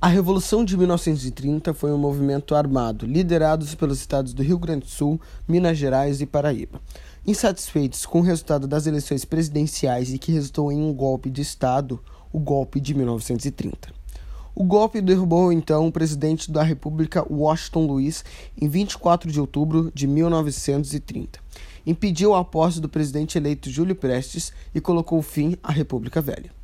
A Revolução de 1930 foi um movimento armado, liderado pelos estados do Rio Grande do Sul, Minas Gerais e Paraíba. Insatisfeitos com o resultado das eleições presidenciais e que resultou em um golpe de Estado, o golpe de 1930. O golpe derrubou então o presidente da República Washington Luiz em 24 de outubro de 1930. Impediu a posse do presidente eleito Júlio Prestes e colocou fim à República Velha.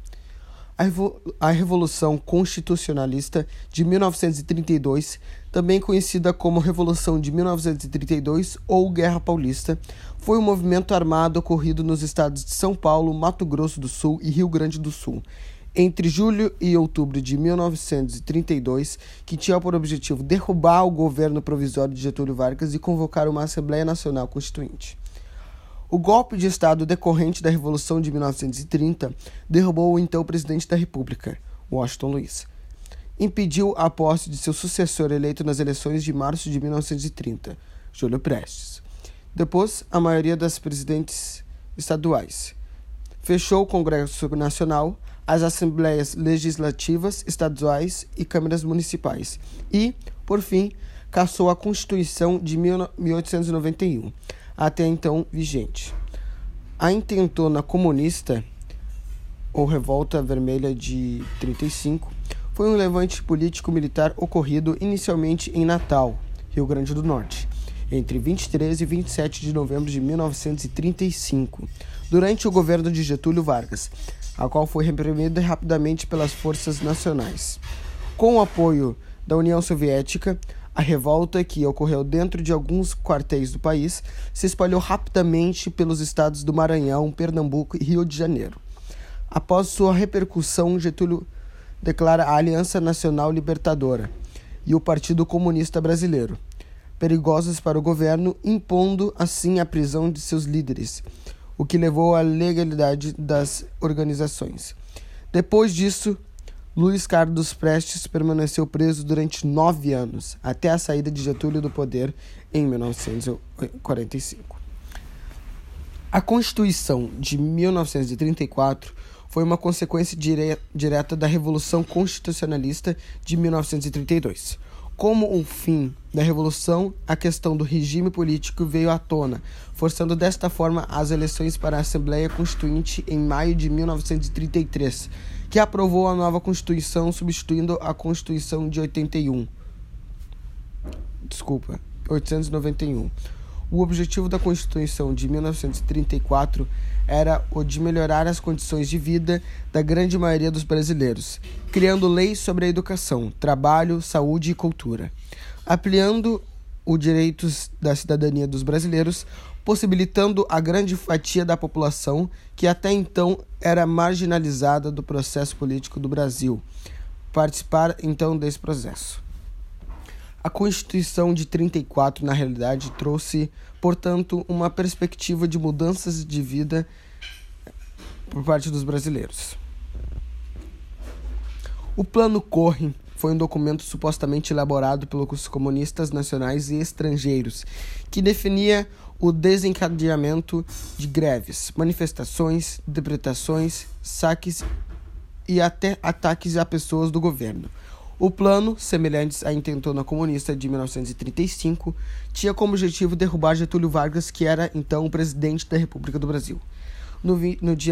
A Revolução Constitucionalista de 1932, também conhecida como Revolução de 1932 ou Guerra Paulista, foi um movimento armado ocorrido nos estados de São Paulo, Mato Grosso do Sul e Rio Grande do Sul, entre julho e outubro de 1932, que tinha por objetivo derrubar o governo provisório de Getúlio Vargas e convocar uma Assembleia Nacional Constituinte. O golpe de Estado decorrente da Revolução de 1930 derrubou o então presidente da República, Washington Luiz. Impediu a posse de seu sucessor eleito nas eleições de março de 1930, Júlio Prestes. Depois, a maioria das presidentes estaduais. Fechou o Congresso Nacional, as assembleias legislativas estaduais e câmaras municipais. E, por fim, cassou a Constituição de 1891 até então vigente. A intentona comunista, ou Revolta Vermelha de 35, foi um levante político-militar ocorrido inicialmente em Natal, Rio Grande do Norte, entre 23 e 27 de novembro de 1935, durante o governo de Getúlio Vargas, a qual foi reprimida rapidamente pelas forças nacionais. Com o apoio da União Soviética, a revolta, que ocorreu dentro de alguns quartéis do país, se espalhou rapidamente pelos estados do Maranhão, Pernambuco e Rio de Janeiro. Após sua repercussão, Getúlio declara a Aliança Nacional Libertadora e o Partido Comunista Brasileiro, perigosos para o governo, impondo assim a prisão de seus líderes, o que levou à legalidade das organizações. Depois disso, Luiz Carlos Prestes permaneceu preso durante nove anos, até a saída de Getúlio do poder em 1945. A Constituição de 1934 foi uma consequência dire direta da Revolução Constitucionalista de 1932. Como um fim da Revolução, a questão do regime político veio à tona, forçando desta forma as eleições para a Assembleia Constituinte em maio de 1933 que aprovou a nova Constituição, substituindo a Constituição de 81. Desculpa, 891. O objetivo da Constituição de 1934 era o de melhorar as condições de vida da grande maioria dos brasileiros, criando leis sobre a educação, trabalho, saúde e cultura, ampliando os direitos da cidadania dos brasileiros, possibilitando a grande fatia da população que até então era marginalizada do processo político do Brasil participar então desse processo. A Constituição de 34, na realidade, trouxe, portanto, uma perspectiva de mudanças de vida por parte dos brasileiros. O Plano Corre foi um documento supostamente elaborado pelos comunistas nacionais e estrangeiros, que definia o desencadeamento de greves, manifestações, depretações, saques e até ataques a pessoas do governo. O plano, semelhante à intentona comunista de 1935, tinha como objetivo derrubar Getúlio Vargas, que era então o presidente da República do Brasil. No, no dia